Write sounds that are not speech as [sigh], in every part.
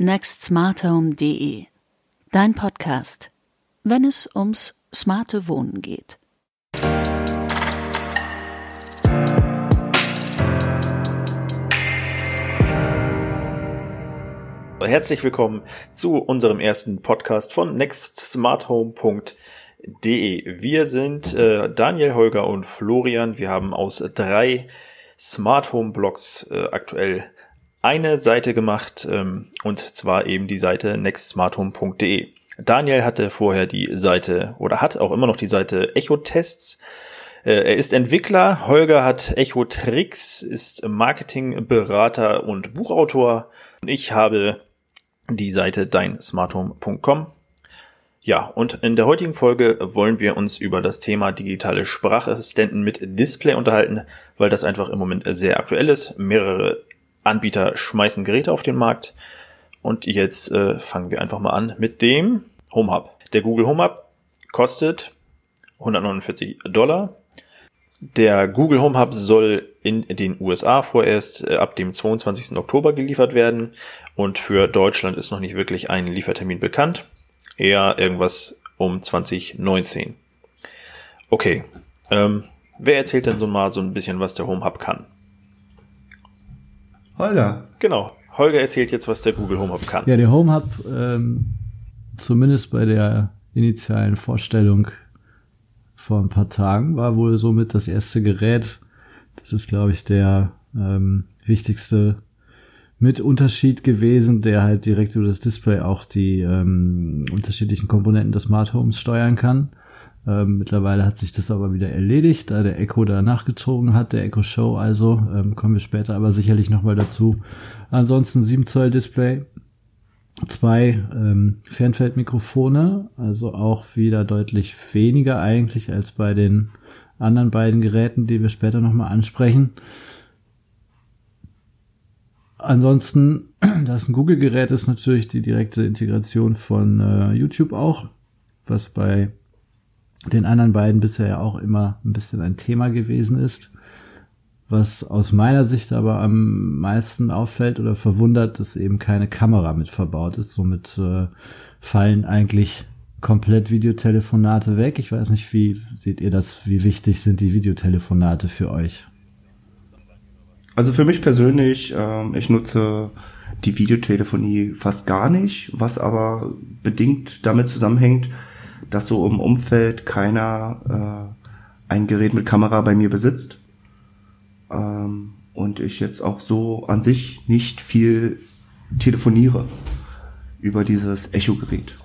nextsmarthome.de. Dein Podcast, wenn es ums smarte Wohnen geht. Herzlich willkommen zu unserem ersten Podcast von nextsmarthome.de. Wir sind äh, Daniel, Holger und Florian. Wir haben aus drei Smart Home Blogs äh, aktuell eine Seite gemacht, ähm, und zwar eben die Seite nextsmarthome.de. Daniel hatte vorher die Seite oder hat auch immer noch die Seite Echo Tests. Äh, er ist Entwickler, Holger hat Echo Tricks, ist Marketingberater und Buchautor. Ich habe die Seite deinsmarthome.com. Ja, und in der heutigen Folge wollen wir uns über das Thema digitale Sprachassistenten mit Display unterhalten, weil das einfach im Moment sehr aktuell ist. Mehrere Anbieter schmeißen Geräte auf den Markt. Und jetzt äh, fangen wir einfach mal an mit dem Home Hub. Der Google Home Hub kostet 149 Dollar. Der Google Home Hub soll in den USA vorerst äh, ab dem 22. Oktober geliefert werden und für Deutschland ist noch nicht wirklich ein Liefertermin bekannt. Eher irgendwas um 2019. Okay, ähm, wer erzählt denn so mal so ein bisschen, was der Home Hub kann? Holger. Genau. Holger erzählt jetzt, was der Google Home Hub kann. Ja, der Home Hub, ähm, zumindest bei der initialen Vorstellung vor ein paar Tagen, war wohl somit das erste Gerät. Das ist, glaube ich, der ähm, wichtigste mit Unterschied gewesen, der halt direkt über das Display auch die ähm, unterschiedlichen Komponenten des Smart Homes steuern kann. Ähm, mittlerweile hat sich das aber wieder erledigt, da der Echo da nachgezogen hat, der Echo Show also, ähm, kommen wir später aber sicherlich nochmal dazu. Ansonsten 7 Zoll Display, zwei ähm, Fernfeldmikrofone, also auch wieder deutlich weniger eigentlich als bei den anderen beiden Geräten, die wir später nochmal ansprechen. Ansonsten, [clears throat] das ein Google-Gerät ist natürlich die direkte Integration von äh, YouTube auch, was bei den anderen beiden bisher ja auch immer ein bisschen ein Thema gewesen ist. Was aus meiner Sicht aber am meisten auffällt oder verwundert, dass eben keine Kamera mit verbaut ist. Somit äh, fallen eigentlich komplett Videotelefonate weg. Ich weiß nicht, wie seht ihr das? Wie wichtig sind die Videotelefonate für euch? Also für mich persönlich, äh, ich nutze die Videotelefonie fast gar nicht, was aber bedingt damit zusammenhängt, dass so im Umfeld keiner äh, ein Gerät mit Kamera bei mir besitzt. Ähm, und ich jetzt auch so an sich nicht viel telefoniere über dieses Echo-Gerät,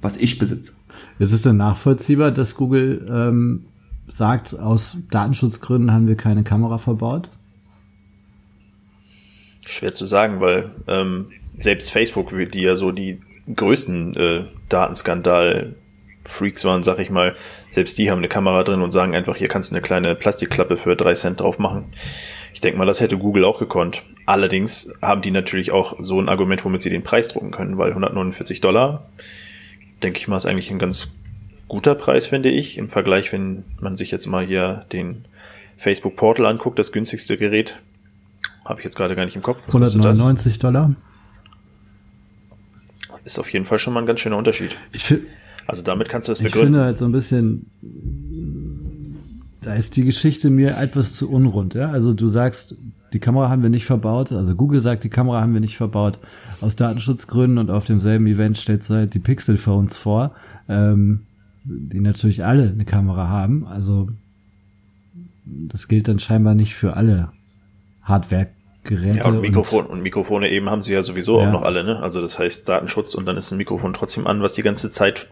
was ich besitze. Ist es denn nachvollziehbar, dass Google ähm, sagt, aus Datenschutzgründen haben wir keine Kamera verbaut? Schwer zu sagen, weil ähm, selbst Facebook, die ja so die größten äh, Datenskandal Freaks waren, sag ich mal, selbst die haben eine Kamera drin und sagen einfach, hier kannst du eine kleine Plastikklappe für drei Cent drauf machen. Ich denke mal, das hätte Google auch gekonnt. Allerdings haben die natürlich auch so ein Argument, womit sie den Preis drucken können, weil 149 Dollar, denke ich mal, ist eigentlich ein ganz guter Preis, finde ich, im Vergleich, wenn man sich jetzt mal hier den Facebook Portal anguckt, das günstigste Gerät, habe ich jetzt gerade gar nicht im Kopf. Was 199 Dollar. Ist auf jeden Fall schon mal ein ganz schöner Unterschied. Ich finde also damit kannst du das begründen. Ich finde halt so ein bisschen, da ist die Geschichte mir etwas zu unrund. Ja? Also du sagst, die Kamera haben wir nicht verbaut. Also Google sagt, die Kamera haben wir nicht verbaut aus Datenschutzgründen und auf demselben Event stellt sie halt die Pixel Phones vor, ähm, die natürlich alle eine Kamera haben. Also das gilt dann scheinbar nicht für alle Hardware Geräte. Ja, und Mikrofon und, und Mikrofone eben haben sie ja sowieso ja. auch noch alle, ne? Also das heißt Datenschutz und dann ist ein Mikrofon trotzdem an, was die ganze Zeit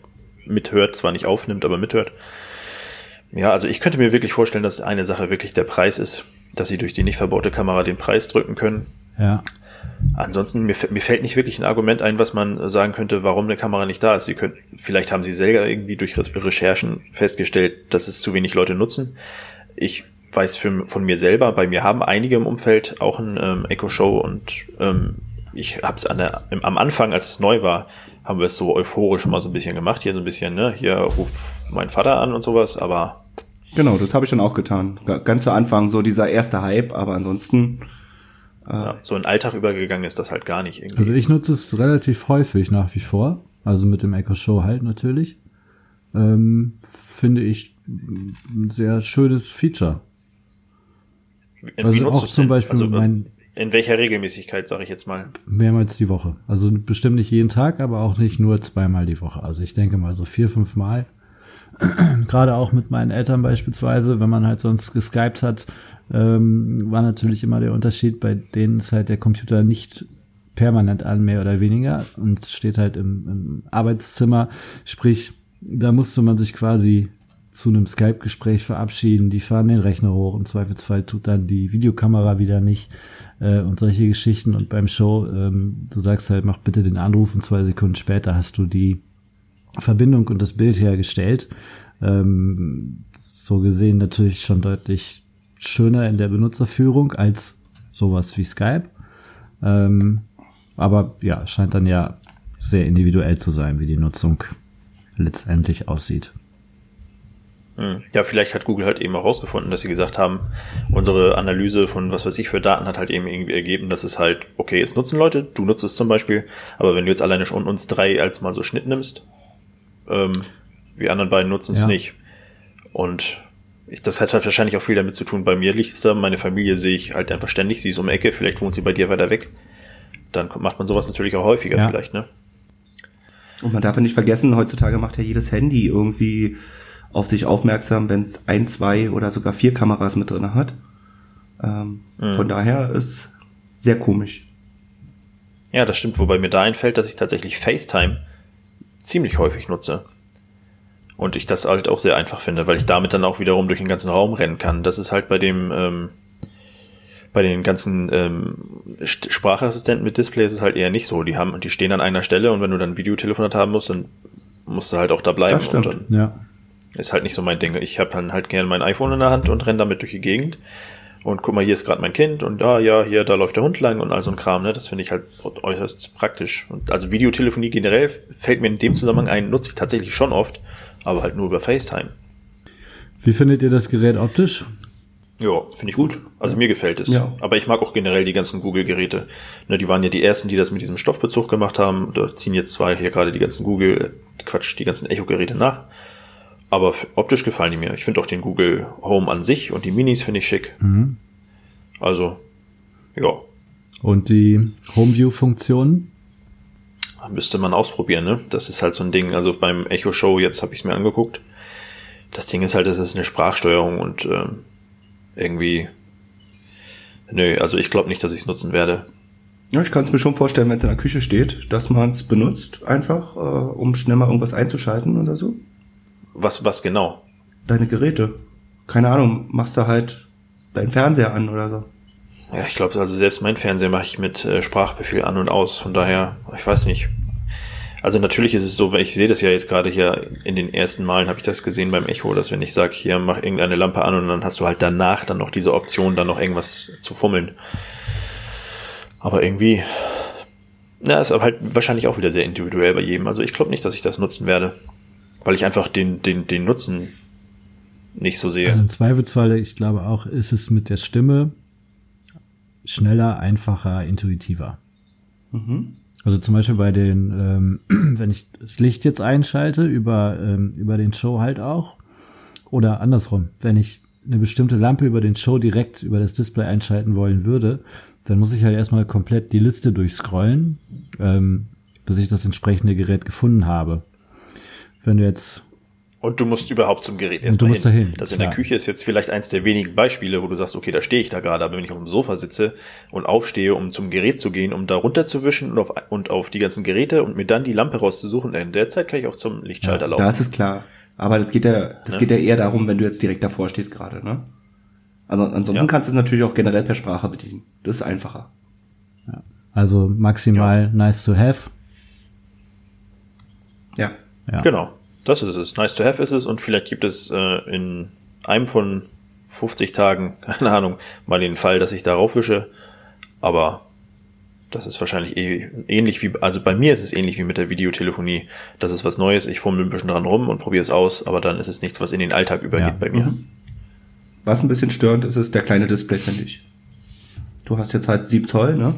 mithört, zwar nicht aufnimmt, aber mithört. Ja, also ich könnte mir wirklich vorstellen, dass eine Sache wirklich der Preis ist, dass sie durch die nicht verbaute Kamera den Preis drücken können. Ja. Ansonsten, mir, mir fällt nicht wirklich ein Argument ein, was man sagen könnte, warum eine Kamera nicht da ist. Sie können, vielleicht haben sie selber irgendwie durch Recherchen festgestellt, dass es zu wenig Leute nutzen. Ich weiß für, von mir selber, bei mir haben einige im Umfeld auch ein ähm, Echo Show und ähm, ich habe es am Anfang, als es neu war, haben wir es so euphorisch mal so ein bisschen gemacht. Hier so ein bisschen, ne, hier ruft mein Vater an und sowas, aber. Genau, das habe ich dann auch getan. Ganz zu Anfang so dieser erste Hype, aber ansonsten Ja, so in Alltag übergegangen ist das halt gar nicht irgendwie. Also ich nutze es relativ häufig nach wie vor. Also mit dem Echo Show halt natürlich. Ähm, finde ich ein sehr schönes Feature. Also wie nutzt auch zum denn? Beispiel also, mein- In welcher Regelmäßigkeit, sage ich jetzt mal? Mehrmals die Woche. Also bestimmt nicht jeden Tag, aber auch nicht nur zweimal die Woche. Also ich denke mal so vier, fünf Mal. [clears throat] Gerade auch mit meinen Eltern beispielsweise, wenn man halt sonst geskypt hat, ähm, war natürlich immer der Unterschied, bei denen ist halt der Computer nicht permanent an, mehr oder weniger, und steht halt im, im Arbeitszimmer. Sprich, da musste man sich quasi zu einem Skype-Gespräch verabschieden. Die fahren den Rechner hoch. Im Zweifelsfall tut dann die Videokamera wieder nicht äh, und solche Geschichten. Und beim Show, ähm, du sagst halt, mach bitte den Anruf und zwei Sekunden später hast du die Verbindung und das Bild hergestellt. Ähm, so gesehen natürlich schon deutlich schöner in der Benutzerführung als sowas wie Skype. Ähm, aber ja, scheint dann ja sehr individuell zu sein, wie die Nutzung letztendlich aussieht. Hm. Ja, vielleicht hat Google halt eben auch rausgefunden, dass sie gesagt haben, unsere Analyse von was weiß ich für Daten hat halt eben irgendwie ergeben, dass es halt, okay, es nutzen Leute, du nutzt es zum Beispiel, aber wenn du jetzt alleine schon uns drei als mal so Schnitt nimmst, ähm, wir anderen beiden nutzen es Ja. nicht. Und ich, das hat halt wahrscheinlich auch viel damit zu tun. Bei mir liegt es da, meine Familie sehe ich halt einfach ständig, sie ist um die Ecke, vielleicht wohnt sie bei dir weiter weg. Dann macht man sowas natürlich auch häufiger Ja. vielleicht, ne? Und man darf ja nicht vergessen, heutzutage macht ja jedes Handy irgendwie auf sich aufmerksam, wenn es ein, zwei oder sogar vier Kameras mit drin hat. Ähm, Von daher ist sehr komisch. Ja, das stimmt, wobei mir da einfällt, dass ich tatsächlich FaceTime ziemlich häufig nutze. Und ich das halt auch sehr einfach finde, weil ich damit dann auch wiederum durch den ganzen Raum rennen kann. Das ist halt bei dem, ähm, bei den ganzen ähm, St- Sprachassistenten mit Display ist es halt eher nicht so. Die haben, die stehen an einer Stelle und wenn du dann ein Videotelefonat haben musst, dann musst du halt auch da bleiben. Das stimmt. Und dann Ja. Ist halt nicht so mein Ding. Ich habe dann halt gerne mein iPhone in der Hand und renne damit durch die Gegend. Und guck mal, hier ist gerade mein Kind und ah, ja, hier, da läuft der Hund lang und all so ein Kram, ne? Das finde ich halt äußerst praktisch. Und also Videotelefonie generell fällt mir in dem Zusammenhang ein, nutze ich tatsächlich schon oft, aber halt nur über FaceTime. Wie findet ihr das Gerät optisch? Ja, finde ich gut. Also mir gefällt es. Ja. Aber ich mag auch generell die ganzen Google-Geräte. Ne, die waren ja die ersten, die das mit diesem Stoffbezug gemacht haben. Da ziehen jetzt zwei hier gerade die ganzen Google, äh, Quatsch, die ganzen Echo-Geräte nach. Aber optisch gefallen die mir. Ich finde auch den Google Home an sich und die Minis finde ich schick. Also, ja, Und die Homeview-Funktionen? müsste man ausprobieren, ne? Das ist halt so ein Ding. Also beim Echo Show, jetzt habe ich es mir angeguckt. Das Ding ist halt, das ist eine Sprachsteuerung und ähm, irgendwie. Nö, also ich glaube nicht, dass ich es nutzen werde. Ja, ich kann es mir schon vorstellen, wenn es in der Küche steht, dass man es benutzt, einfach, äh, um schnell mal irgendwas einzuschalten oder so. Was, was genau? Deine Geräte. Keine Ahnung, machst du halt deinen Fernseher an oder so. Ja, ich glaube, also selbst mein Fernseher mache ich mit äh, Sprachbefehl an und aus. Von daher, ich weiß nicht. Also natürlich ist es so, wenn ich sehe das ja jetzt gerade hier in den ersten Malen habe ich das gesehen beim Echo, dass wenn ich sage, hier mach irgendeine Lampe an und dann hast du halt danach dann noch diese Option, dann noch irgendwas zu fummeln. Aber irgendwie, na, ist aber halt wahrscheinlich auch wieder sehr individuell bei jedem. Also ich glaube nicht, dass ich das nutzen werde, weil ich einfach den den den Nutzen nicht so sehe. Also im Zweifelsfall, ich glaube auch, ist es mit der Stimme schneller, einfacher, intuitiver. Also zum Beispiel bei den, ähm, [clears throat] wenn ich das Licht jetzt einschalte, über, ähm, über den Show halt auch. Oder andersrum, wenn ich eine bestimmte Lampe über den Show direkt über das Display einschalten wollen würde, dann muss ich halt erstmal komplett die Liste durchscrollen, ähm, bis ich das entsprechende Gerät gefunden habe. Wenn du jetzt Und du musst überhaupt zum Gerät du erstmal musst hin. dahin, Das in der. Küche ist jetzt vielleicht eins der wenigen Beispiele, wo du sagst, okay, da stehe ich da gerade, aber wenn ich auf dem Sofa sitze und aufstehe, um zum Gerät zu gehen, um da runterzuwischen und auf, und auf die ganzen Geräte und mir dann die Lampe rauszusuchen, in der Zeit kann ich auch zum Lichtschalter laufen. Da ist klar. Aber das geht ja, das Ne? geht ja eher darum, wenn du jetzt direkt davor stehst gerade, ne? Also ansonsten Ja. kannst du es natürlich auch generell per Sprache bedienen. Das ist einfacher. also maximal nice to have. Ja. Ja. Genau, das ist es. Nice to have ist es und vielleicht gibt es äh, in einem von 50 Tagen, [laughs] keine Ahnung, mal den Fall, dass ich darauf wische, aber das ist wahrscheinlich eh, ähnlich wie, also bei mir ist es ähnlich wie mit der Videotelefonie. Das ist was Neues, ich fummel ein bisschen dran rum und probiere es aus, aber dann ist es nichts, was in den Alltag übergeht Ja. bei mir. Was ein bisschen störend ist, ist der kleine Display, finde ich. Du hast jetzt halt 7 Zoll, ne?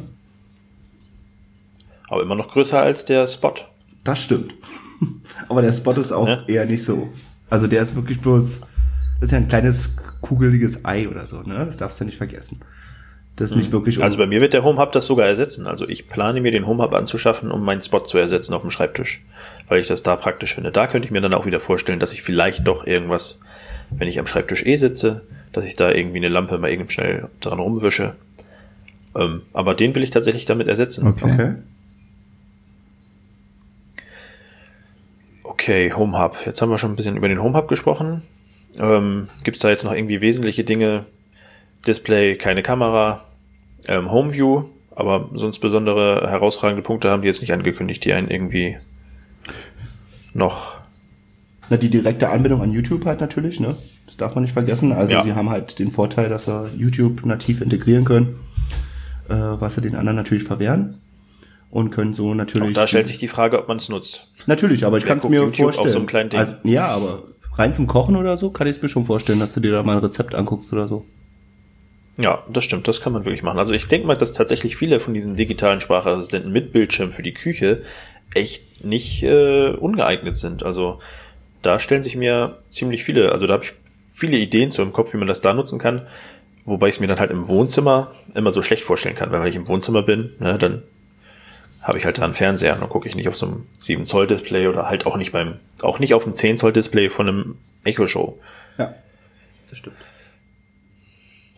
Aber immer noch größer als der Spot. Das stimmt. [laughs] Aber der Spot ist auch Ja. eher nicht so. Also der ist wirklich bloß, das ist ja ein kleines kugeliges Ei oder so, ne? Das darfst du nicht vergessen. Das ist nicht wirklich Also bei mir wird der Home Hub das sogar ersetzen. Also ich plane mir den Home Hub anzuschaffen, um meinen Spot zu ersetzen auf dem Schreibtisch, weil ich das da praktisch finde. Da könnte ich mir dann auch wieder vorstellen, dass ich vielleicht doch irgendwas, wenn ich am Schreibtisch eh sitze, dass ich da irgendwie eine Lampe mal eben schnell dran rumwische. Ähm, aber den will ich tatsächlich damit ersetzen. Okay. Okay. Okay, Home Hub. Jetzt haben wir schon ein bisschen über den Home Hub gesprochen. Ähm, Gibt es da jetzt noch irgendwie wesentliche Dinge? Display, keine Kamera, ähm, Home View, aber sonst besondere herausragende Punkte haben die jetzt nicht angekündigt, die einen irgendwie noch. Na, die direkte Anbindung an YouTube halt natürlich, ne? Das darf man nicht vergessen. Also Ja. sie haben halt den Vorteil, dass sie YouTube nativ integrieren können, äh, was sie den anderen natürlich verwehren. Und können so natürlich. Auch da stellt sich die Frage, ob man es nutzt. Natürlich, aber ich kann es mir YouTube auf vorstellen. so einem kleinen Ding? Also, ja, aber rein zum Kochen oder so kann ich es mir schon vorstellen, dass du dir da mal ein Rezept anguckst oder so. Ja, das stimmt, das kann man wirklich machen. Also ich denke mal, dass tatsächlich viele von diesen digitalen Sprachassistenten mit Bildschirm für die Küche echt nicht äh, ungeeignet sind. Also da stellen sich mir ziemlich viele, also da habe ich viele Ideen so im Kopf, wie man das da nutzen kann, wobei ich es mir dann halt im Wohnzimmer immer so schlecht vorstellen kann, weil wenn ich im Wohnzimmer bin, ne, dann habe ich halt da einen Fernseher und dann gucke ich nicht auf so einem 7 Zoll Display oder halt auch nicht beim, auch nicht auf dem 10 Zoll Display von einem Echo Show. Ja, das stimmt.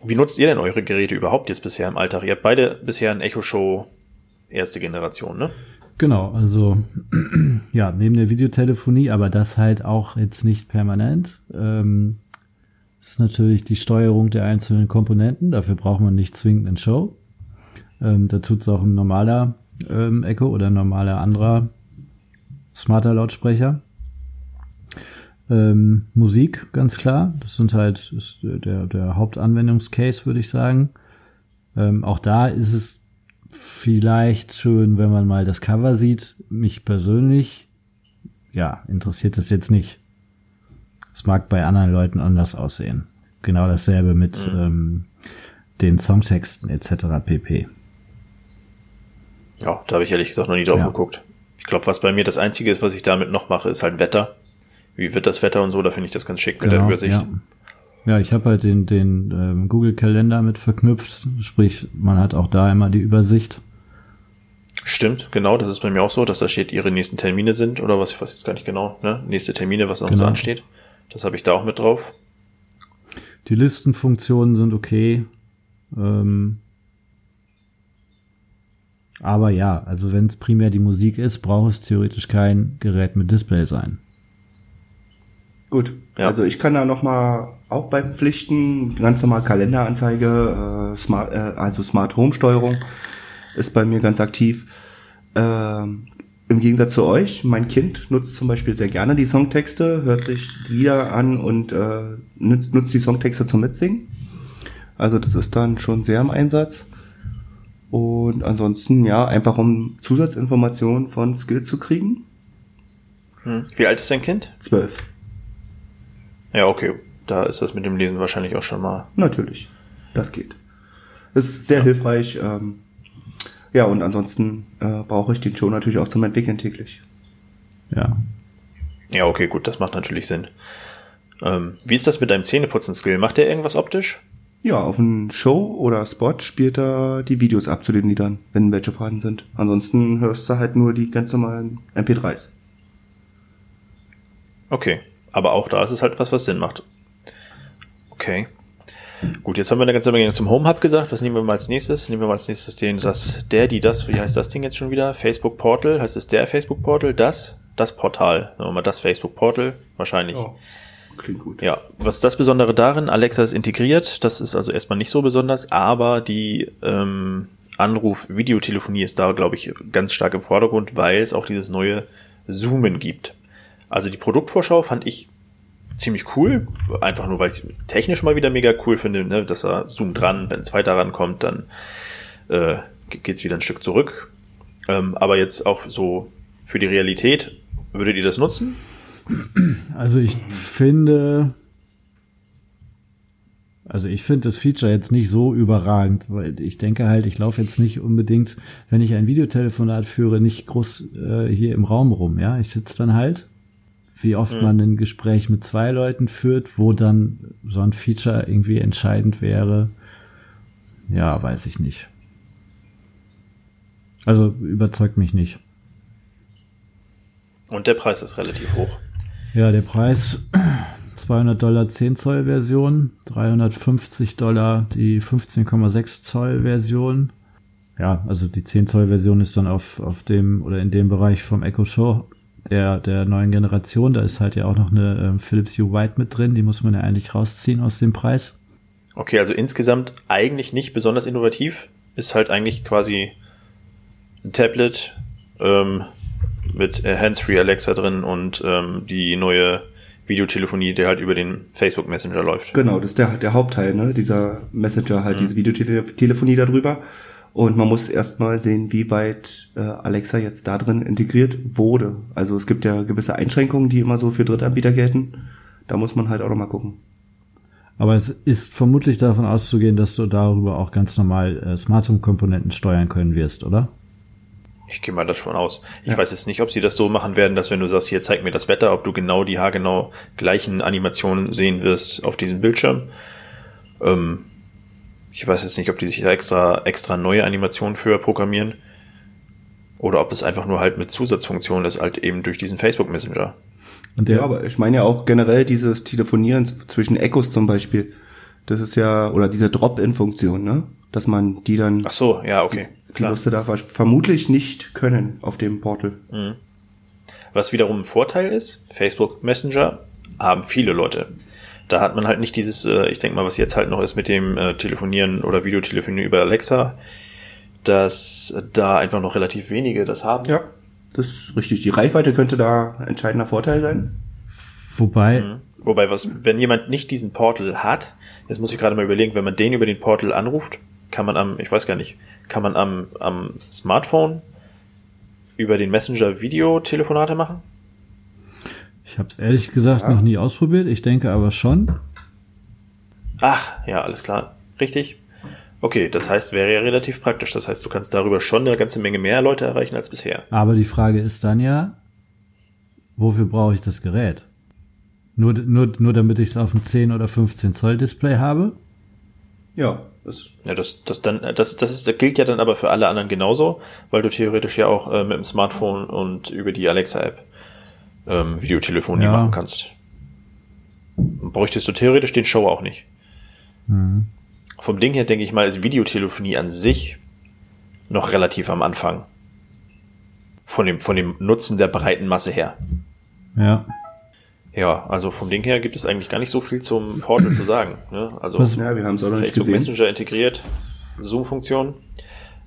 Wie nutzt ihr denn eure Geräte überhaupt jetzt bisher im Alltag? Ihr habt beide bisher ein Echo Show erste Generation, ne? Genau, also [clears throat] ja, neben der Videotelefonie, aber das halt auch jetzt nicht permanent. Ähm, ist natürlich die Steuerung der einzelnen Komponenten. Dafür braucht man nicht zwingend einen Show. Ähm, da tut's auch ein normaler ähm, Echo oder normaler anderer smarter Lautsprecher. Ähm, Musik, ganz klar. Das sind halt ist der, der Hauptanwendungscase, würde ich sagen. Ähm, auch da ist es vielleicht schön, wenn man mal das Cover sieht. Mich persönlich, ja, interessiert das jetzt nicht. Es mag bei anderen Leuten anders aussehen. Genau dasselbe mit ähm, den Songtexten etc. pp. Ja, da habe ich ehrlich gesagt noch nie drauf Ja. geguckt. Ich glaube, was bei mir das Einzige ist, was ich damit noch mache, ist halt Wetter. Wie wird das Wetter und so, da finde ich das ganz schick mit der Übersicht. Genau, Ja, ja ich habe halt den, den ähm, Google-Kalender mit verknüpft. Sprich, man hat auch da immer die Übersicht. Stimmt, genau, das ist bei mir auch so, dass da steht, ihre nächsten Termine sind oder was, ich weiß jetzt gar nicht genau, ne? Nächste Termine, was noch so Genau. ansteht. Das habe ich da auch mit drauf. Die Listenfunktionen sind okay. Ähm, aber ja, also wenn es primär die Musik ist, braucht es theoretisch kein Gerät mit Display sein. Gut. Ja. Also ich kann da nochmal auch beipflichten, ganz normal Kalenderanzeige, äh, Smart, äh, also Smart Home Steuerung ist bei mir ganz aktiv. Ähm, Im Gegensatz zu euch, mein Kind nutzt zum Beispiel sehr gerne die Songtexte, hört sich die Lieder an und äh, nutzt, nutzt die Songtexte zum Mitsingen. Also das ist dann schon sehr im Einsatz. Und ansonsten, ja, einfach um Zusatzinformationen von Skills zu kriegen. Hm. Wie alt ist dein Kind? Zwölf. Ja, okay. Da ist das mit dem Lesen wahrscheinlich auch schon mal. Natürlich, das geht. Das ist sehr hilfreich. Ähm, ja, und ansonsten äh, brauche ich den Show natürlich auch zum Entwickeln täglich. Ja. Ja, okay, gut, das macht natürlich Sinn. Ähm, wie ist das mit deinem Zähneputzen-Skill? Macht der irgendwas optisch? Ja, auf einen Show oder Spot spielt er die Videos ab zu den Liedern, wenn welche vorhanden sind. Ansonsten hörst du halt nur die ganz normalen MP3s. Okay. Aber auch da ist es halt was, was Sinn macht. Okay. Gut, jetzt haben wir eine ganze Menge zum Home Hub gesagt. Was nehmen wir mal als nächstes? Nehmen wir mal als nächstes den, das, der, die, das, wie heißt das Ding jetzt schon wieder? Facebook Portal. Heißt es der Facebook Portal? Das? Das Portal. Sagen wir mal das Facebook Portal. Wahrscheinlich. Klingt gut. Ja, was das Besondere darin? Alexa ist integriert, das ist also erstmal nicht so besonders, aber die ähm, Anruf-Videotelefonie ist da, glaube ich, ganz stark im Vordergrund, weil es auch dieses neue Zoomen gibt. Also die Produktvorschau fand ich ziemlich cool, einfach nur, weil ich es technisch mal wieder mega cool finde, ne? dass er zoomt dran, wenn ein zweiter rankommt, dann äh, geht's wieder ein Stück zurück. Ähm, aber jetzt auch so für die Realität, würdet ihr das nutzen? Also ich finde, Also ich finde das Feature jetzt nicht so überragend, weil ich denke halt, ich laufe jetzt nicht unbedingt, wenn ich ein Videotelefonat führe, nicht groß äh, hier im Raum rum. Ja, ich sitze dann halt, wie oft mhm. man ein Gespräch mit zwei Leuten führt, wo dann so ein Feature irgendwie entscheidend wäre. Ja, weiß ich nicht. Also überzeugt mich nicht. Und der Preis ist relativ hoch. Ja, der Preis [clears throat] 200 Dollar 10 Zoll Version, 350 Dollar die 15,6 Zoll Version. Ja, also die 10 Zoll Version ist dann auf, auf dem oder in dem Bereich vom Echo Show der, der neuen Generation. Da ist halt ja auch noch eine äh, Philips Hue White mit drin, die muss man ja eigentlich rausziehen aus dem Preis. Okay, also insgesamt eigentlich nicht besonders innovativ. Ist halt eigentlich quasi ein Tablet ähm, mit äh, Hands-Free Alexa drin und ähm, die neue Videotelefonie, der halt über den Facebook Messenger läuft. Genau, das ist der, der Hauptteil, ne? Dieser Messenger, halt mhm. diese Videotelefonie darüber. Und man muss erstmal sehen, wie weit äh, Alexa jetzt da drin integriert wurde. Also es gibt ja gewisse Einschränkungen, die immer so für Drittanbieter gelten. Da muss man halt auch nochmal gucken. Aber es ist vermutlich davon auszugehen, dass du darüber auch ganz normal äh, Smart Home Komponenten steuern können wirst, oder? Ich gehe mal das schon aus. Ich ja. weiß jetzt nicht, ob sie das so machen werden, dass wenn du sagst, hier zeig mir das Wetter, ob du genau die haargenau gleichen Animationen sehen wirst auf diesem Bildschirm. Ähm, ich weiß jetzt nicht, ob die sich da extra, extra neue Animationen für programmieren. Oder ob es einfach nur halt mit Zusatzfunktionen ist, halt eben durch diesen Facebook Messenger. Und der, ja, aber ich meine ja auch generell dieses Telefonieren zwischen Echos zum Beispiel. Das ist ja, oder diese Drop-In-Funktion, ne? Dass man die dann. Ach so, ja, okay. Klar. wirst du da vermutlich nicht können auf dem Portal. Mhm. Was wiederum ein Vorteil ist, Facebook Messenger haben viele Leute. Da hat man halt nicht dieses, äh, ich denke mal, was jetzt halt noch ist mit dem äh, Telefonieren oder Videotelefonieren über Alexa, dass da einfach noch relativ wenige das haben. Ja, das ist richtig. Die Reichweite könnte da ein entscheidender Vorteil sein. Wobei. Mhm. Wobei, was, wenn jemand nicht diesen Portal hat, jetzt muss ich gerade mal überlegen, wenn man den über den Portal anruft, kann man am, ich weiß gar nicht, kann man am, am Smartphone über den Messenger Videotelefonate machen? Ich habe es ehrlich gesagt ja. noch nie ausprobiert. Ich denke aber schon. Ach, ja, alles klar. Richtig. Okay, das heißt, wäre ja relativ praktisch. Das heißt, du kannst darüber schon eine ganze Menge mehr Leute erreichen als bisher. Aber die Frage ist dann ja, wofür brauche ich das Gerät? Nur, nur, nur damit ich es auf dem 10 oder 15 Zoll Display habe? Ja. Das, ja, das, das, dann, das, das, ist, das gilt ja dann aber für alle anderen genauso, weil du theoretisch ja auch äh, mit dem Smartphone und über die Alexa-App ähm, Videotelefonie ja. machen kannst. Bräuchtest du theoretisch den Show auch nicht. Mhm. Vom Ding her denke ich mal, ist Videotelefonie an sich noch relativ am Anfang. Von dem, von dem Nutzen der breiten Masse her. Ja. Ja, also vom Ding her gibt es eigentlich gar nicht so viel zum Portal zu sagen. Ne? Also ja, wir haben es auch noch nicht gesehen. Messenger integriert, Zoom-Funktion.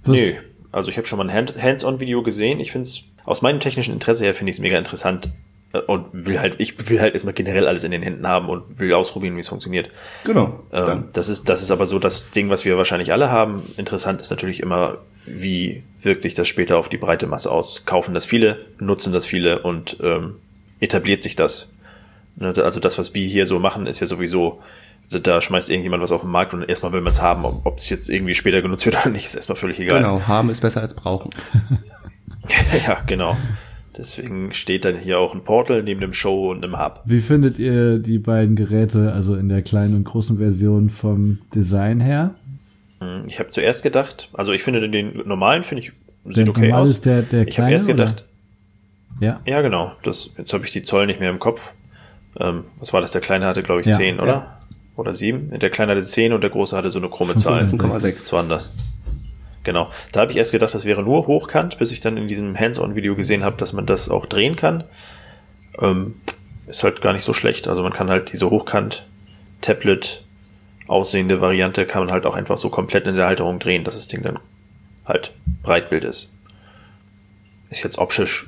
Nee, also ich habe schon mal ein Hands-on-Video gesehen. Ich finde es aus meinem technischen Interesse her finde ich es mega interessant äh, und will halt, ich will halt erstmal generell alles in den Händen haben und will ausprobieren, wie es funktioniert. Genau. Ähm, das ist, das ist aber so das Ding, was wir wahrscheinlich alle haben. Interessant ist natürlich immer, wie wirkt sich das später auf die breite Masse aus? Kaufen das viele, nutzen das viele und ähm, etabliert sich das? Ne, also das, was wir hier so machen, ist ja sowieso, da schmeißt irgendjemand was auf den Markt und erstmal will man es haben. Ob es jetzt irgendwie später genutzt wird [laughs] oder nicht, ist erstmal völlig egal. Genau, haben ist besser als brauchen. [laughs] ja, genau. Deswegen steht dann hier auch ein Portal neben dem Show und einem Hub. Wie findet ihr die beiden Geräte, also in der kleinen und großen Version vom Design her? Hm, ich habe zuerst gedacht, also ich finde den normalen finde ich sieht der okay aus. Ist der, der ich habe erst gedacht, oder? ja, ja genau. Das jetzt habe ich die Zoll nicht mehr im Kopf. Ähm, was war das? Der Kleine hatte, glaube ich, ja, 10, oder? Ja. Oder 7? Der Kleine hatte 10 und der Große hatte so eine krumme Zahl. 15,6. So anders. Genau. Da habe ich erst gedacht, das wäre nur hochkant, bis ich dann in diesem Hands-on-Video gesehen habe, dass man das auch drehen kann. Ähm, ist halt gar nicht so schlecht. Also man kann halt diese Hochkant-Tablet aussehende Variante kann man halt auch einfach so komplett in der Halterung drehen, dass das Ding dann halt Breitbild ist. Ist jetzt optisch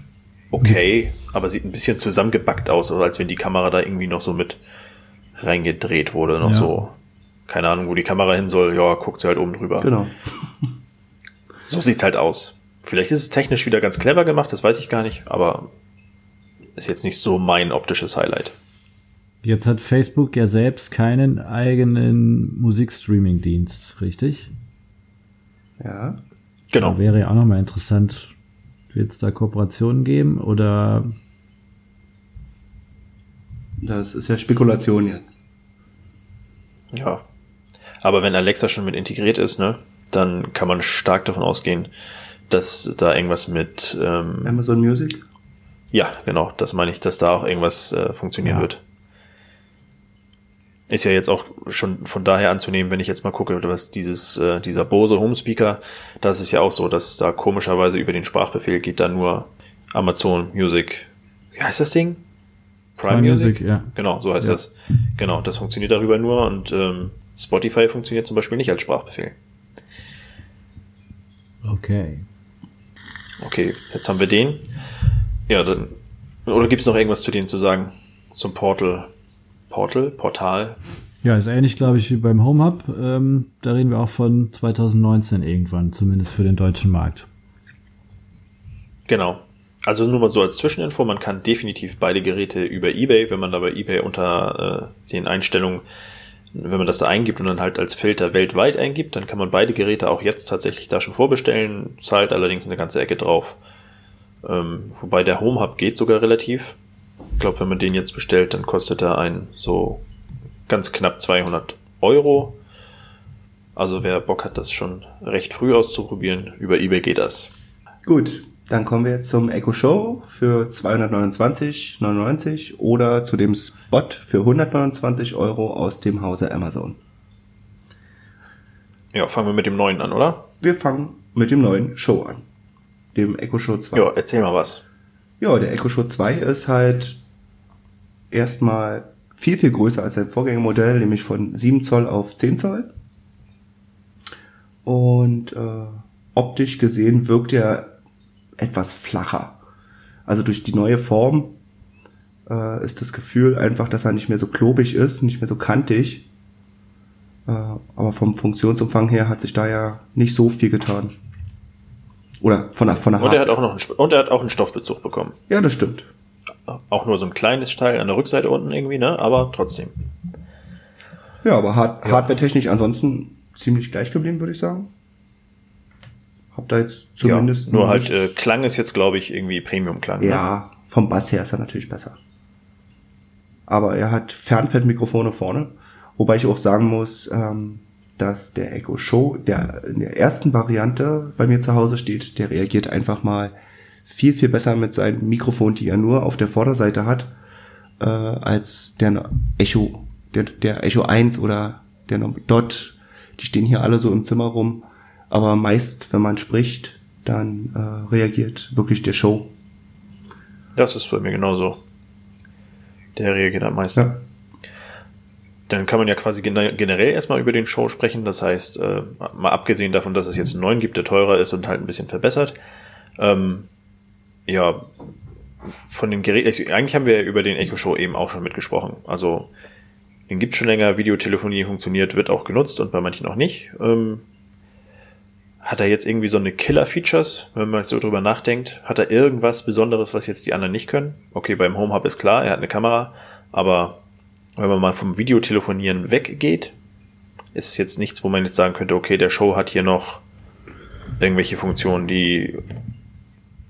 okay, aber sieht ein bisschen zusammengebackt aus, also als wenn die Kamera da irgendwie noch so mit reingedreht wurde, noch ja. so. Keine Ahnung, wo die Kamera hin soll. Ja, guckt sie halt oben drüber. Genau. [laughs] So sieht's halt aus. Vielleicht ist es technisch wieder ganz clever gemacht, das weiß ich gar nicht, aber ist jetzt nicht so mein optisches Highlight. Jetzt hat Facebook ja selbst keinen eigenen Musikstreaming-Dienst, richtig? Ja. Genau. Da wäre ja auch nochmal interessant, wird es da Kooperationen geben oder Das ist ja Spekulation jetzt. Ja. Aber wenn Alexa schon mit integriert ist, ne, dann kann man stark davon ausgehen, dass da irgendwas mit, ähm, Amazon Music? ja, genau, das meine ich, dass da auch irgendwas äh, funktionieren Ja. wird. Ist ja jetzt auch schon von daher anzunehmen, wenn ich jetzt mal gucke, was dieses, äh, dieser Bose Home Speaker, das ist ja auch so, dass da komischerweise über den Sprachbefehl geht da nur Amazon Music. Wie heißt das Ding? Prime, Prime Music? Music, ja. Genau, so heißt Ja. das. Genau, das funktioniert darüber nur und ähm, Spotify funktioniert zum Beispiel nicht als Sprachbefehl. okay. Okay, jetzt haben wir den. Ja, dann. Oder gibt's noch irgendwas zu denen zu sagen? Zum Portal. Portal? Portal? Ja, ist ähnlich, glaube ich, wie beim Home Hub. Ähm, da reden wir auch von 2019 irgendwann, zumindest für den deutschen Markt. Genau. Also nur mal so als Zwischeninfo, man kann definitiv beide Geräte über eBay, wenn man da bei eBay unter äh, den Einstellungen, wenn man das da eingibt und dann halt als Filter weltweit eingibt, dann kann man beide Geräte auch jetzt tatsächlich da schon vorbestellen, zahlt allerdings eine ganze Ecke drauf. Ähm, wobei der Home Hub geht sogar relativ. Ich glaube, wenn man den jetzt bestellt, dann kostet er ein so ganz knapp 200 Euro. Also wer Bock hat, das schon recht früh auszuprobieren, über eBay geht das. Gut, dann kommen wir jetzt zum Echo Show für 229,99 oder zu dem Spot für 129 Euro aus dem Hause Amazon. Ja, fangen wir mit dem neuen an, oder? Wir fangen mit dem neuen Show an. Dem Echo Show 2. Ja, erzähl mal was. Ja, der Echo Show 2 ist halt erstmal viel, viel größer als sein Vorgängermodell, nämlich von 7 Zoll auf 10 Zoll. Und äh, optisch gesehen wirkt er etwas flacher. Also durch die neue Form äh, ist das Gefühl einfach, dass er nicht mehr so klobig ist, nicht mehr so kantig. Äh, aber vom Funktionsumfang her hat sich da ja nicht so viel getan. Oder von der, von der Und er hat Hardware. auch noch einen, und er hat auch einen Stoffbezug bekommen. Ja, das stimmt. Auch nur so ein kleines Teil an der Rückseite unten irgendwie, ne? Aber trotzdem. Ja, aber hard Ja. hardware-technisch ansonsten ziemlich gleich geblieben, würde ich sagen. Hab da jetzt zumindest ja, nur halt äh, Klang ist jetzt, glaube ich, irgendwie Premium-Klang. Ne? ja, vom Bass her ist er natürlich besser. Aber er hat Fernfeldmikrofone vorne, wobei ich auch sagen muss, ähm, dass der Echo Show, der in der ersten Variante bei mir zu Hause steht, der reagiert einfach mal viel, viel besser mit seinen Mikrofonen, die er nur auf der Vorderseite hat, äh, als der Echo, der, der Echo 1 oder der Dot. Die stehen hier alle so im Zimmer rum. Aber meist, wenn man spricht, dann äh, reagiert wirklich der Show. Das ist bei mir genauso. Der reagiert am meisten. Ja. Dann kann man ja quasi gene- generell erstmal über den Show sprechen. Das heißt, äh, mal abgesehen davon, dass es jetzt einen neuen gibt, der teurer ist und halt ein bisschen verbessert. Ähm, ja, von den Geräten, also eigentlich haben wir über den Echo Show eben auch schon mitgesprochen. Also, den gibt schon länger, Videotelefonie funktioniert, wird auch genutzt und bei manchen auch nicht. Ähm, hat er jetzt irgendwie so eine Killer-Features, wenn man so drüber nachdenkt? Hat er irgendwas Besonderes, was jetzt die anderen nicht können? Okay, beim Home Hub ist klar, er hat eine Kamera, aber wenn man mal vom Videotelefonieren weggeht, ist jetzt nichts, wo man jetzt sagen könnte, okay, der Show hat hier noch irgendwelche Funktionen, die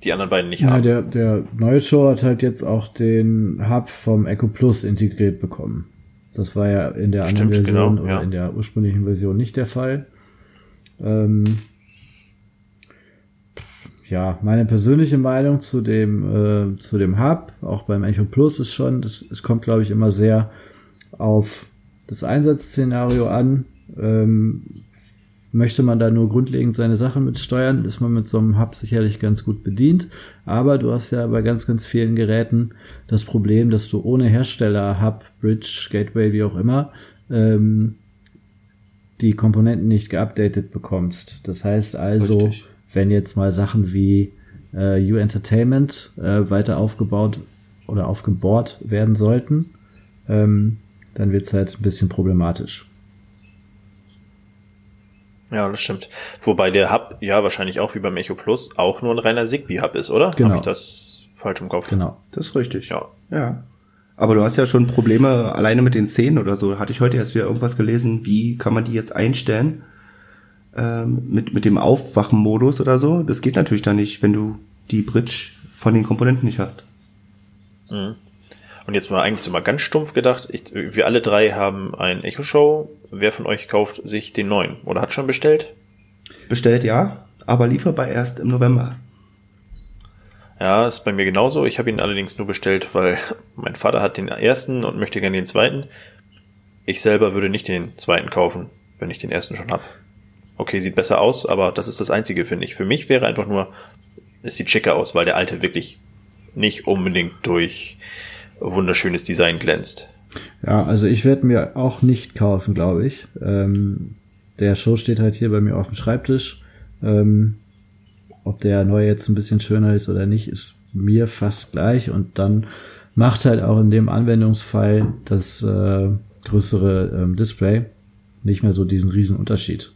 die anderen beiden nicht Ja, haben. der, der neue Show hat halt jetzt auch den Hub vom Echo Plus integriert bekommen. Das war ja in der anderen Stimmt, Version genau, oder ja. in der ursprünglichen Version nicht der Fall. Ähm, ja, meine persönliche Meinung zu dem, äh, zu dem Hub, auch beim Echo Plus ist schon, das, es kommt, glaube ich, immer sehr auf das Einsatzszenario an. Ähm, möchte man da nur grundlegend seine Sachen mit steuern, ist man mit so einem Hub sicherlich ganz gut bedient. Aber du hast ja bei ganz, ganz vielen Geräten das Problem, dass du ohne Hersteller, Hub, Bridge, Gateway, wie auch immer, ähm, die Komponenten nicht geupdatet bekommst. Das heißt also, Richtig. wenn jetzt mal Sachen wie äh, U Entertainment äh, weiter aufgebaut oder aufgebohrt werden sollten, ähm, dann wird's halt ein bisschen problematisch. Ja, das stimmt. Wobei der Hub ja wahrscheinlich auch wie beim Echo Plus auch nur ein reiner Zigbee-Hub ist, oder? Genau. Habe ich das falsch im Kopf? Genau. Das ist richtig. Ja. Ja. Aber du hast ja schon Probleme alleine mit den Szenen oder so. Hatte ich heute erst wieder irgendwas gelesen, wie kann man die jetzt einstellen? Ähm, mit, mit dem Aufwachenmodus oder so. Das geht natürlich dann nicht, wenn du die Bridge von den Komponenten nicht hast. Mhm. Und jetzt mal eigentlich so mal ganz stumpf gedacht, ich, wir alle drei haben ein Echo Show. Wer von euch kauft sich den neuen oder hat schon bestellt? Bestellt ja, aber lieferbar erst im November. Ja, ist bei mir genauso. Ich habe ihn allerdings nur bestellt, weil [laughs] mein Vater hat den ersten und möchte gerne den zweiten. Ich selber würde nicht den zweiten kaufen, wenn ich den ersten schon habe. Okay, sieht besser aus, aber das ist das Einzige, finde ich. Für mich wäre einfach nur, es sieht schicker aus, weil der alte wirklich nicht unbedingt durch wunderschönes Design glänzt. Ja, also ich werde mir auch nicht kaufen, glaube ich. Ähm, der Show steht halt hier bei mir auf dem Schreibtisch. Ähm, ob der neue jetzt ein bisschen schöner ist oder nicht, ist mir fast gleich. Und dann macht halt auch in dem Anwendungsfall das äh, größere ähm, Display nicht mehr so diesen riesen Unterschied.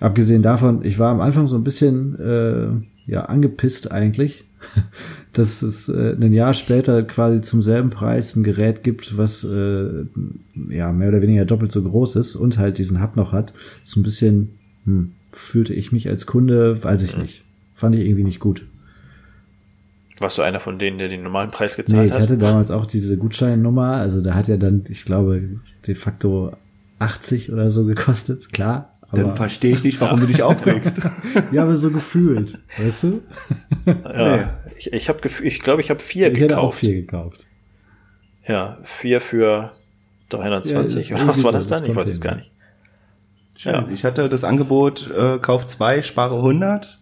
Abgesehen davon, ich war am Anfang so ein bisschen äh, ja angepisst eigentlich, [laughs] dass es äh, ein Jahr später quasi zum selben Preis ein Gerät gibt, was äh, ja mehr oder weniger doppelt so groß ist und halt diesen Hub noch hat. So ein bisschen hm, fühlte ich mich als Kunde, weiß ich nicht. Fand ich irgendwie nicht gut. Warst du einer von denen, der den normalen Preis gezahlt nee, ich hat? hatte damals auch diese Gutscheinnummer, also da hat ja dann, ich glaube, de facto 80 oder so gekostet, klar. Dann verstehe ich nicht, warum du dich [laughs] aufregst. ja, aber so gefühlt, weißt du? Ja, Nee. ich, ich habe ich glaube, ich habe vier Ich gekauft. hätte auch vier gekauft. Ja, vier für 320 Ja, oder was war das dann? das Ich weiß es gar nicht. Schön. Ja. Ich hatte das Angebot, äh, kauf zwei, spare 100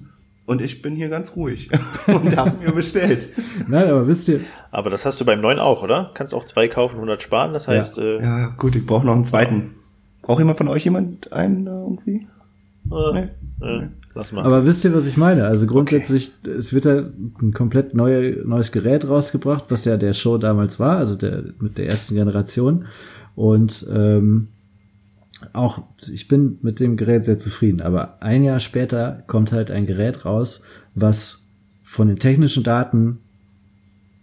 und ich bin hier ganz ruhig [laughs] und habe mir bestellt. Nein, aber wisst ihr, Aber das hast du beim neuen auch, oder? Kannst auch zwei kaufen, 100 sparen. Das heißt, äh, Ja, gut, ich brauche noch einen zweiten. Braucht jemand von euch jemand einen äh, irgendwie? äh, Nee. äh, lass mal. aber wisst ihr, was ich meine? Also grundsätzlich, es wird da ein komplett neue, neues Gerät rausgebracht, was ja der Show damals war, also der mit der ersten Generation. Und ähm, auch, ich bin mit dem Gerät sehr zufrieden, aber ein Jahr später kommt halt ein Gerät raus, was von den technischen Daten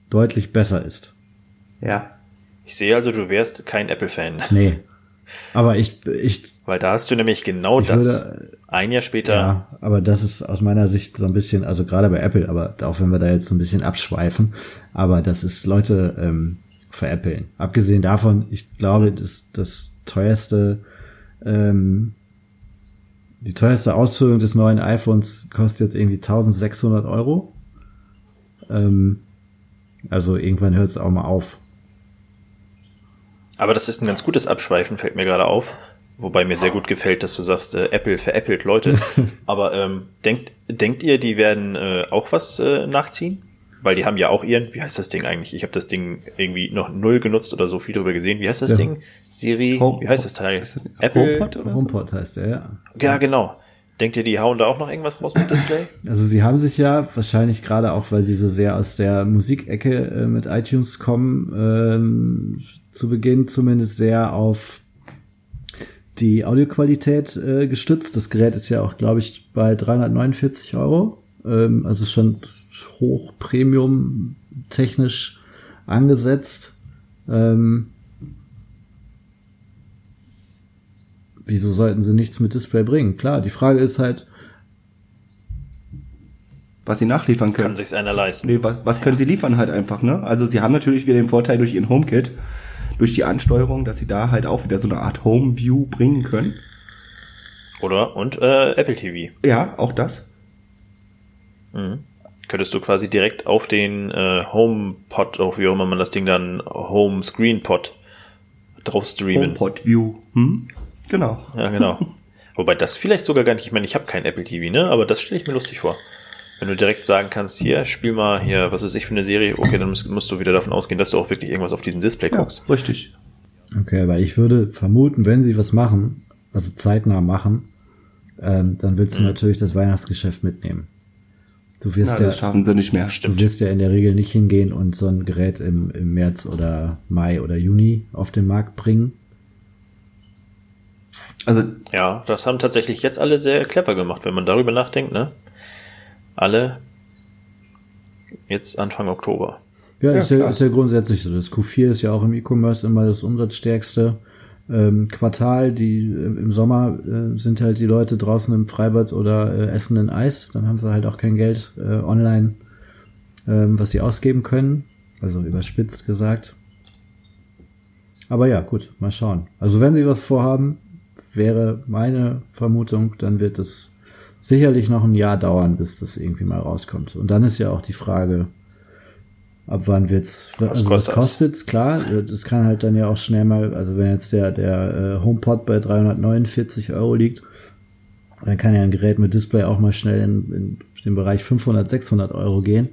deutlich besser ist. Ja. ich sehe also, du wärst kein Apple-Fan. Nee. [laughs] Aber ich, ich, Weil da hast du nämlich genau das. würde- ein Jahr später. ja, aber das ist aus meiner Sicht so ein bisschen, also gerade bei Apple, aber auch wenn wir da jetzt so ein bisschen abschweifen, aber das ist Leute ähm, veräppeln. Abgesehen davon, ich glaube, das, das teuerste, ähm, die teuerste Ausführung des neuen iPhones kostet jetzt irgendwie 1600 Euro. Ähm, also irgendwann hört es auch mal auf. Aber das ist ein ganz gutes Abschweifen, fällt mir gerade auf. Wobei mir sehr gut gefällt, dass du sagst, äh, Apple veräppelt Leute. [laughs] Aber ähm, denkt, denkt ihr, die werden äh, auch was äh, nachziehen? Weil die haben ja auch ihren, wie heißt das Ding eigentlich? Ich habe das Ding irgendwie noch null genutzt oder so viel drüber gesehen. Wie heißt das Ja. Ding? Siri, Home- wie heißt das Teil? Ist das Apple? HomePod oder so? HomePod heißt der, ja. Ja, genau. Denkt ihr, die hauen da auch noch irgendwas raus mit Display? [clears throat] Also sie haben sich ja wahrscheinlich gerade auch, weil sie so sehr aus der Musikecke äh, mit iTunes kommen, ähm, zu Beginn zumindest sehr auf die Audioqualität äh, gestützt. Das Gerät ist ja auch, glaube ich, bei 349 Euro. Ähm, also schon hoch Premium technisch angesetzt. Ähm, wieso sollten sie nichts mit Display bringen? Klar, die Frage ist halt, Was sie nachliefern können. Kann sich's einer leisten? Nee, was, was können sie liefern halt einfach, ne? Also sie haben natürlich wieder den Vorteil durch ihren HomeKit, durch die Ansteuerung, dass sie da halt auch wieder so eine Art Home View bringen können. Oder? Und äh, Apple TV. Ja, auch das. Mhm. Könntest du quasi direkt auf den äh, HomePod, auch wie auch immer man das Ding dann Home Screen Pod drauf streamen. HomePod View. Hm? Genau. Ja, genau. [laughs] Wobei das vielleicht sogar gar nicht, ich meine, ich habe kein Apple TV, ne? Aber das stelle ich mir lustig vor. Wenn du direkt sagen kannst, hier, spiel mal hier, was weiß ich für eine Serie, okay, dann musst, musst du wieder davon ausgehen, dass du auch wirklich irgendwas auf diesem Display Ja, guckst. richtig. Okay, weil ich würde vermuten, wenn sie was machen, also zeitnah machen, ähm, dann willst Mhm. du natürlich das Weihnachtsgeschäft mitnehmen. Du wirst Na, ja, das schaffen sie nicht mehr. du wirst ja in der Regel nicht hingehen und so ein Gerät im, im März oder Mai oder Juni auf den Markt bringen. Also Ja, das haben tatsächlich jetzt alle sehr clever gemacht, wenn man darüber nachdenkt, ne? Alle jetzt Anfang Oktober. Ja, ja ist, ja, ist ja grundsätzlich so. Das Q4 ist ja auch im E-Commerce immer das umsatzstärkste ähm, Quartal. Die äh, im Sommer äh, sind halt die Leute draußen im Freibad oder äh, essen ein Eis. Dann haben sie halt auch kein Geld äh, online, ähm, was sie ausgeben können. Also überspitzt gesagt. Aber ja, gut, mal schauen. Also wenn sie was vorhaben, wäre meine Vermutung, dann wird es sicherlich noch ein Jahr dauern, bis das irgendwie mal rauskommt. Und dann ist ja auch die Frage, ab wann wird's, was also was kostet's? Klar, das kann halt dann ja auch schnell mal, also wenn jetzt der, der äh, HomePod bei 349 Euro liegt, dann kann ja ein Gerät mit Display auch mal schnell in, in den Bereich 500, 600 Euro gehen.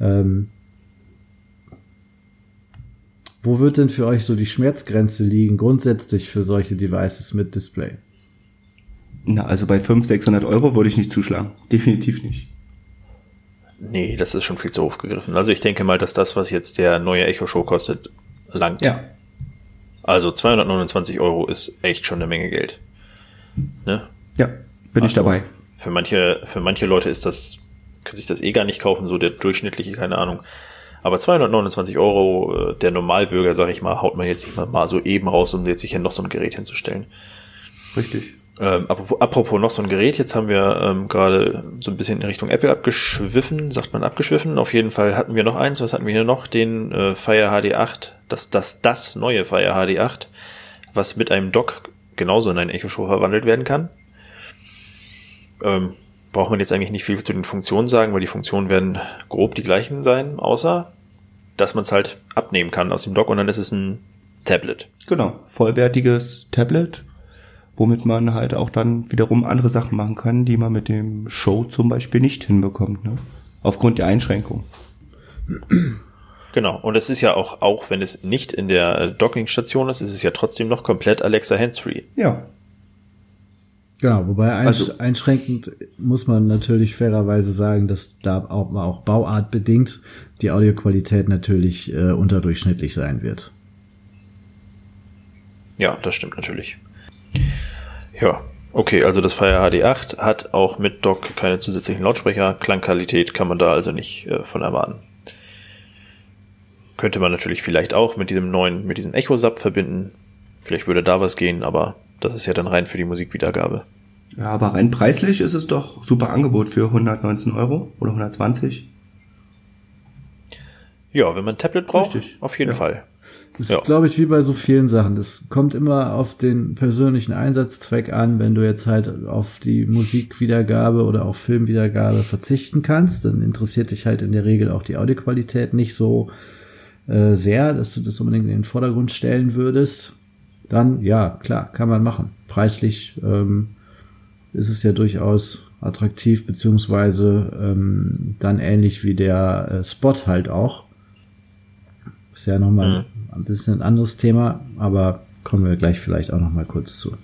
Ähm, wo wird denn für euch so die Schmerzgrenze liegen, grundsätzlich für solche Devices mit Display? Na, also bei 500, 600 Euro würde ich nicht zuschlagen. Definitiv nicht. Nee, das ist schon viel zu hoch gegriffen. Also ich denke mal, dass das, was jetzt der neue Echo Show kostet, langt. Ja. Also 229 Euro ist echt schon eine Menge Geld. Ne? Ja, bin also ich dabei. Für manche, für manche Leute ist das, können sich das eh gar nicht kaufen, so der durchschnittliche, keine Ahnung. Aber 229 Euro, äh, der Normalbürger, sag ich mal, haut man jetzt nicht mal, mal so eben raus, um jetzt sich hier noch so ein Gerät hinzustellen. Richtig. Ähm, apropos, apropos noch so ein Gerät, jetzt haben wir ähm, gerade so ein bisschen in Richtung Apple abgeschwiffen, sagt man abgeschwiffen. Auf jeden Fall hatten wir noch eins, was hatten wir hier noch? Den äh, Fire HD 8, das, das, das neue Fire HD 8, was mit einem Dock genauso in ein Echo Show verwandelt werden kann. Ähm, braucht man jetzt eigentlich nicht viel zu den Funktionen sagen, weil die Funktionen werden grob die gleichen sein, außer dass man es halt abnehmen kann aus dem Dock und dann ist es ein Tablet. Genau, vollwertiges Tablet, womit man halt auch dann wiederum andere Sachen machen kann, die man mit dem Show zum Beispiel nicht hinbekommt, ne? Aufgrund der Einschränkung. Genau, und es ist ja auch, auch wenn es nicht in der Dockingstation ist, ist es ja trotzdem noch komplett Alexa Hands-Free. Ja, Genau, wobei einsch also, einschränkend muss man natürlich fairerweise sagen, dass da auch, auch bauartbedingt die Audioqualität natürlich äh, unterdurchschnittlich sein wird. Ja, das stimmt natürlich. Ja, okay, also das Fire HD 8 hat auch mit Dock keine zusätzlichen Lautsprecher. Klangqualität kann man da also nicht äh, von erwarten. Könnte man natürlich vielleicht auch mit diesem neuen, mit diesem Echo-Sub verbinden. Vielleicht würde da was gehen, aber das ist ja dann rein für die Musikwiedergabe. Ja, aber rein preislich ist es doch super Angebot für 119 Euro oder 120. Ja, wenn man ein Tablet braucht, Richtig. auf jeden ja. Fall. Das ja. ist, glaube ich, wie bei so vielen Sachen. Das kommt immer auf den persönlichen Einsatzzweck an. Wenn du jetzt halt auf die Musikwiedergabe oder auf Filmwiedergabe verzichten kannst, dann interessiert dich halt in der Regel auch die Audioqualität nicht so äh, sehr, dass du das unbedingt in den Vordergrund stellen würdest. Dann, ja, klar, kann man machen. Preislich ähm, ist es ja durchaus attraktiv, beziehungsweise ähm, dann ähnlich wie der äh, Spot halt auch. Ist ja nochmal mhm. Ein bisschen ein anderes Thema, aber kommen wir gleich vielleicht auch nochmal kurz zu.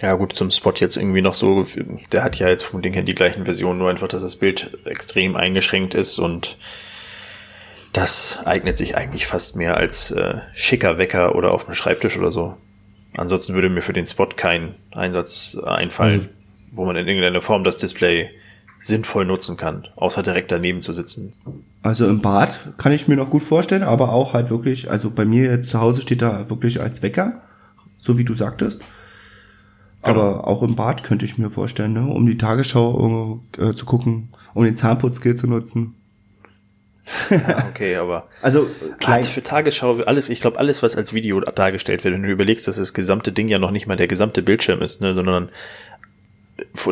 Ja gut, zum Spot jetzt irgendwie noch so, der hat ja jetzt vom Ding her die gleichen Versionen, nur einfach, dass das Bild extrem eingeschränkt ist und das eignet sich eigentlich fast mehr als äh, schicker Wecker oder auf dem Schreibtisch oder so. Ansonsten würde mir für den Spot kein Einsatz einfallen, mhm. wo man in irgendeiner Form das Display sinnvoll nutzen kann, außer direkt daneben zu sitzen. Also im Bad kann ich mir noch gut vorstellen, aber auch halt wirklich, also bei mir jetzt zu Hause steht da wirklich als Wecker, so wie du sagtest. Aber genau. auch im Bad könnte ich mir vorstellen, ne, um die Tagesschau äh, zu gucken, um den Zahnputzskill zu nutzen. Ja, okay, aber [laughs] also klein. für Tagesschau alles, ich glaube alles, was als Video dargestellt wird, wenn du überlegst, dass das gesamte Ding ja noch nicht mal der gesamte Bildschirm ist, ne, sondern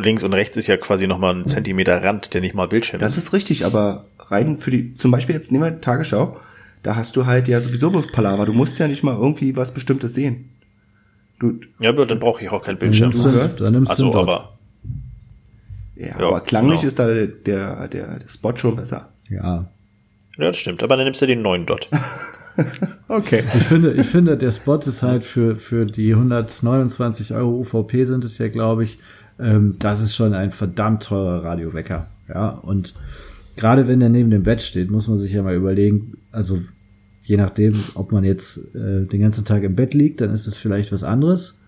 links und rechts ist ja quasi noch mal ein Zentimeter Rand, der nicht mal Bildschirm das ist. Das ist richtig, aber rein für die, zum Beispiel jetzt nehmen wir Tagesschau, da hast du halt ja sowieso bloß Palaver, du musst ja nicht mal irgendwie was Bestimmtes sehen. Du, ja, aber dann brauche ich auch keinen Bildschirm. Dann nimmst du, dann nimmst also, aber ja, ja, aber klanglich genau. ist da der, der, der Spot schon besser. Ja, ja, das stimmt, aber dann nimmst du den neuen Dot. [laughs] okay. Ich finde, ich finde, der Spot ist halt für, für die 129 Euro UVP sind es ja, glaube ich, ähm, das ist schon ein verdammt teurer Radiowecker. Ja, und gerade wenn der neben dem Bett steht, muss man sich ja mal überlegen, also je nachdem, ob man jetzt äh, den ganzen Tag im Bett liegt, dann ist das vielleicht was anderes.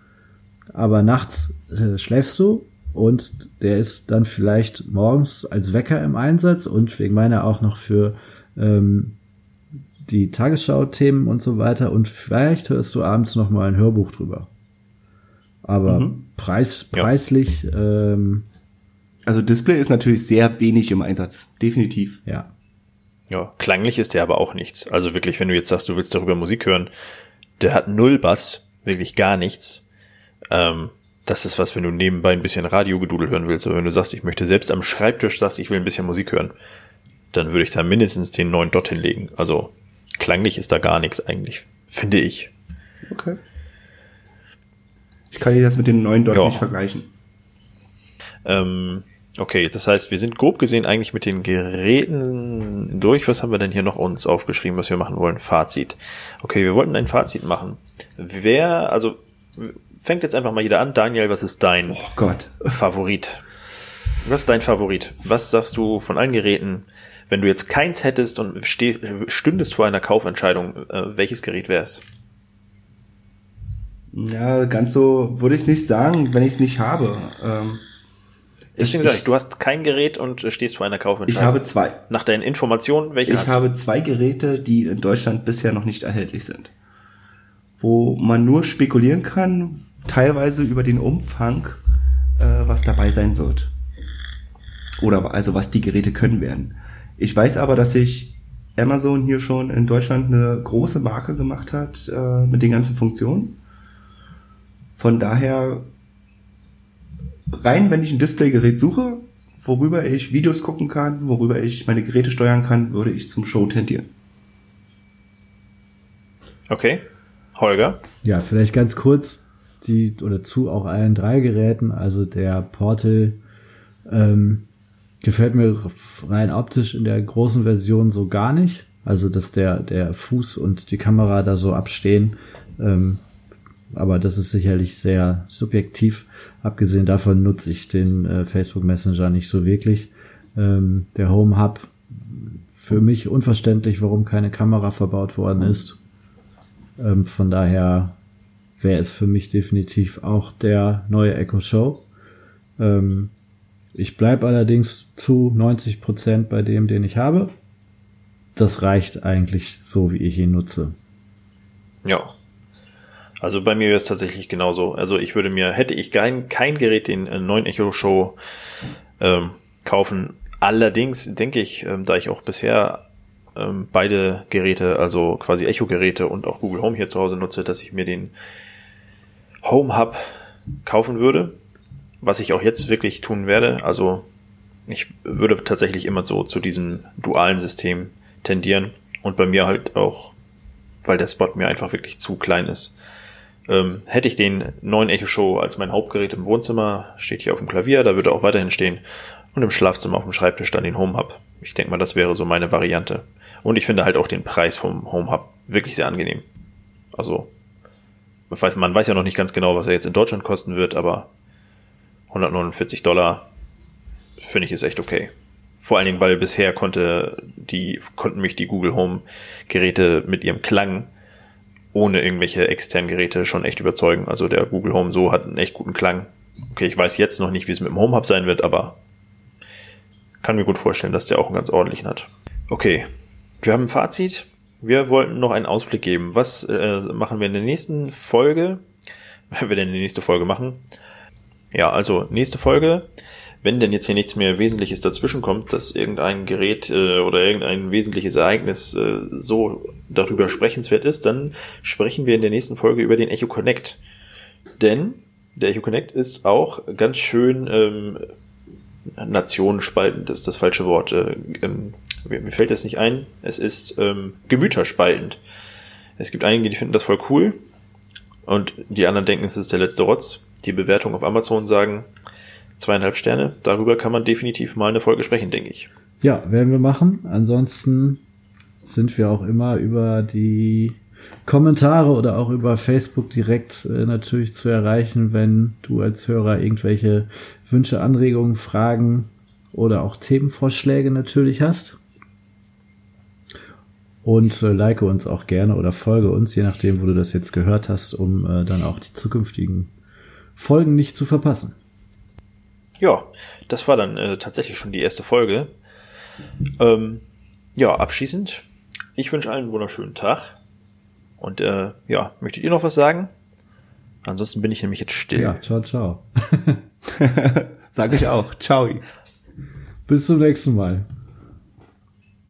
Aber nachts äh, schläfst du und der ist dann vielleicht morgens als Wecker im Einsatz und wegen meiner auch noch für ähm, die Tagesschau-Themen und so weiter und vielleicht hörst du abends noch mal ein Hörbuch drüber. Aber Mhm. Preis, preislich, ähm, Also Display ist natürlich sehr wenig im Einsatz. Definitiv. ja. Ja, klanglich ist der aber auch nichts. Also wirklich, wenn du jetzt sagst, du willst darüber Musik hören, der hat null Bass, wirklich gar nichts. Ähm, das ist was, wenn du nebenbei ein bisschen Radiogedudel hören willst, aber wenn du sagst, ich möchte selbst am Schreibtisch sagst, ich will ein bisschen Musik hören, dann würde ich da mindestens den neuen Dot hinlegen. Also klanglich ist da gar nichts eigentlich, finde ich. Okay. Ich kann dir das mit den neuen dort Ja. nicht vergleichen. Ähm, okay, das heißt, wir sind grob gesehen eigentlich mit den Geräten durch. Was haben wir denn hier noch uns aufgeschrieben, was wir machen wollen? Fazit. Okay, wir wollten ein Fazit machen. Wer, also fängt jetzt einfach mal jeder an. Daniel, was ist dein Oh Gott. Favorit? Was ist dein Favorit? Was sagst du von allen Geräten? Wenn du jetzt keins hättest und steh, stündest vor einer Kaufentscheidung, äh, welches Gerät wär's? Ja, ganz so würde ich es nicht sagen, wenn ich es nicht habe. Ähm, Deswegen ich, sage ich, du hast kein Gerät und äh, stehst vor einer Kaufentscheidung. ich habe zwei. Nach deinen Informationen, welche Ich habe zwei Geräte, die in Deutschland bisher noch nicht erhältlich sind. Wo man nur spekulieren kann, teilweise über den Umfang, äh, was dabei sein wird. Oder also was die Geräte können werden. Ich weiß aber, dass sich Amazon hier schon in Deutschland eine große Marke gemacht hat äh, mit den ganzen Funktionen. Von daher, rein wenn ich ein Displaygerät suche, worüber ich Videos gucken kann, worüber ich meine Geräte steuern kann, würde ich zum Show tendieren. Okay. Holger? Ja, vielleicht ganz kurz die oder zu auch allen drei Geräten. Also der Portal ähm, gefällt mir rein optisch in der großen Version so gar nicht. Also dass der der Fuß und die Kamera da so abstehen. Ähm, aber das ist sicherlich sehr subjektiv. Abgesehen davon nutze ich den äh, Facebook Messenger nicht so wirklich. Ähm, der Home Hub für mich unverständlich, warum keine Kamera verbaut worden ist. Ähm, von daher wäre es für mich definitiv auch der neue Echo Show. Ähm, ich bleibe allerdings zu 90 Prozent bei dem, den ich habe. Das reicht eigentlich so, wie ich ihn nutze. Ja. Also bei mir wäre es tatsächlich genauso. Also ich würde mir, hätte ich kein, kein Gerät den äh, neuen Echo Show ähm, kaufen. Allerdings denke ich, ähm, da ich auch bisher ähm, beide Geräte, also quasi Echo-Geräte und auch Google Home hier zu Hause nutze, dass ich mir den Home Hub kaufen würde. Was ich auch jetzt wirklich tun werde. Also ich würde tatsächlich immer so zu diesem dualen System tendieren und bei mir halt auch, weil der Spot mir einfach wirklich zu klein ist. Ähm, hätte ich den neuen Echo Show als mein Hauptgerät im Wohnzimmer, steht hier auf dem Klavier, da würde er auch weiterhin stehen und im Schlafzimmer auf dem Schreibtisch dann den Home Hub. Ich denke mal, das wäre so meine Variante. Und ich finde halt auch den Preis vom Home Hub wirklich sehr angenehm. Also, man weiß, ja noch nicht ganz genau, was er jetzt in Deutschland kosten wird, aber 149 Dollar finde ich ist echt okay. Vor allen Dingen, weil bisher konnte die, konnten mich die Google Home Geräte mit ihrem Klang ohne irgendwelche externen Geräte schon echt überzeugen. Also der Google Home so hat einen echt guten Klang. Okay, ich weiß jetzt noch nicht, wie es mit dem Home Hub sein wird, aber kann mir gut vorstellen, dass der auch einen ganz ordentlichen hat. Okay, wir haben ein Fazit. Wir wollten noch einen Ausblick geben. Was äh, machen wir in der nächsten Folge? [laughs] Wenn wir denn die nächste Folge machen? Ja, also nächste Folge. Wenn denn jetzt hier nichts mehr Wesentliches dazwischen kommt, dass irgendein Gerät äh, oder irgendein wesentliches Ereignis äh, so darüber sprechenswert ist, dann sprechen wir in der nächsten Folge über den Echo Connect. Denn der Echo Connect ist auch ganz schön ähm, nationenspaltend, ist das falsche Wort. Äh, ähm, mir, fällt das nicht ein. Es ist ähm, gemüterspaltend. Es gibt einige, die finden das voll cool und die anderen denken, es ist der letzte Rotz. Die Bewertungen auf Amazon sagen zweieinhalb Sterne. Darüber kann man definitiv mal eine Folge sprechen, denke ich. Ja, werden wir machen. Ansonsten sind wir auch immer über die Kommentare oder auch über Facebook direkt äh, natürlich zu erreichen, wenn du als Hörer irgendwelche Wünsche, Anregungen, Fragen oder auch Themenvorschläge natürlich hast. Und äh, like uns auch gerne oder folge uns, je nachdem, wo du das jetzt gehört hast, um äh, dann auch die zukünftigen Folgen nicht zu verpassen. Ja, das war dann äh, tatsächlich schon die erste Folge. Ähm, ja, abschließend, ich wünsche allen einen wunderschönen Tag. Und äh, ja, möchtet ihr noch was sagen? Ansonsten bin ich nämlich jetzt still. Ja, ciao, ciao. [laughs] Sage ich auch. Ciao. Bis zum nächsten Mal.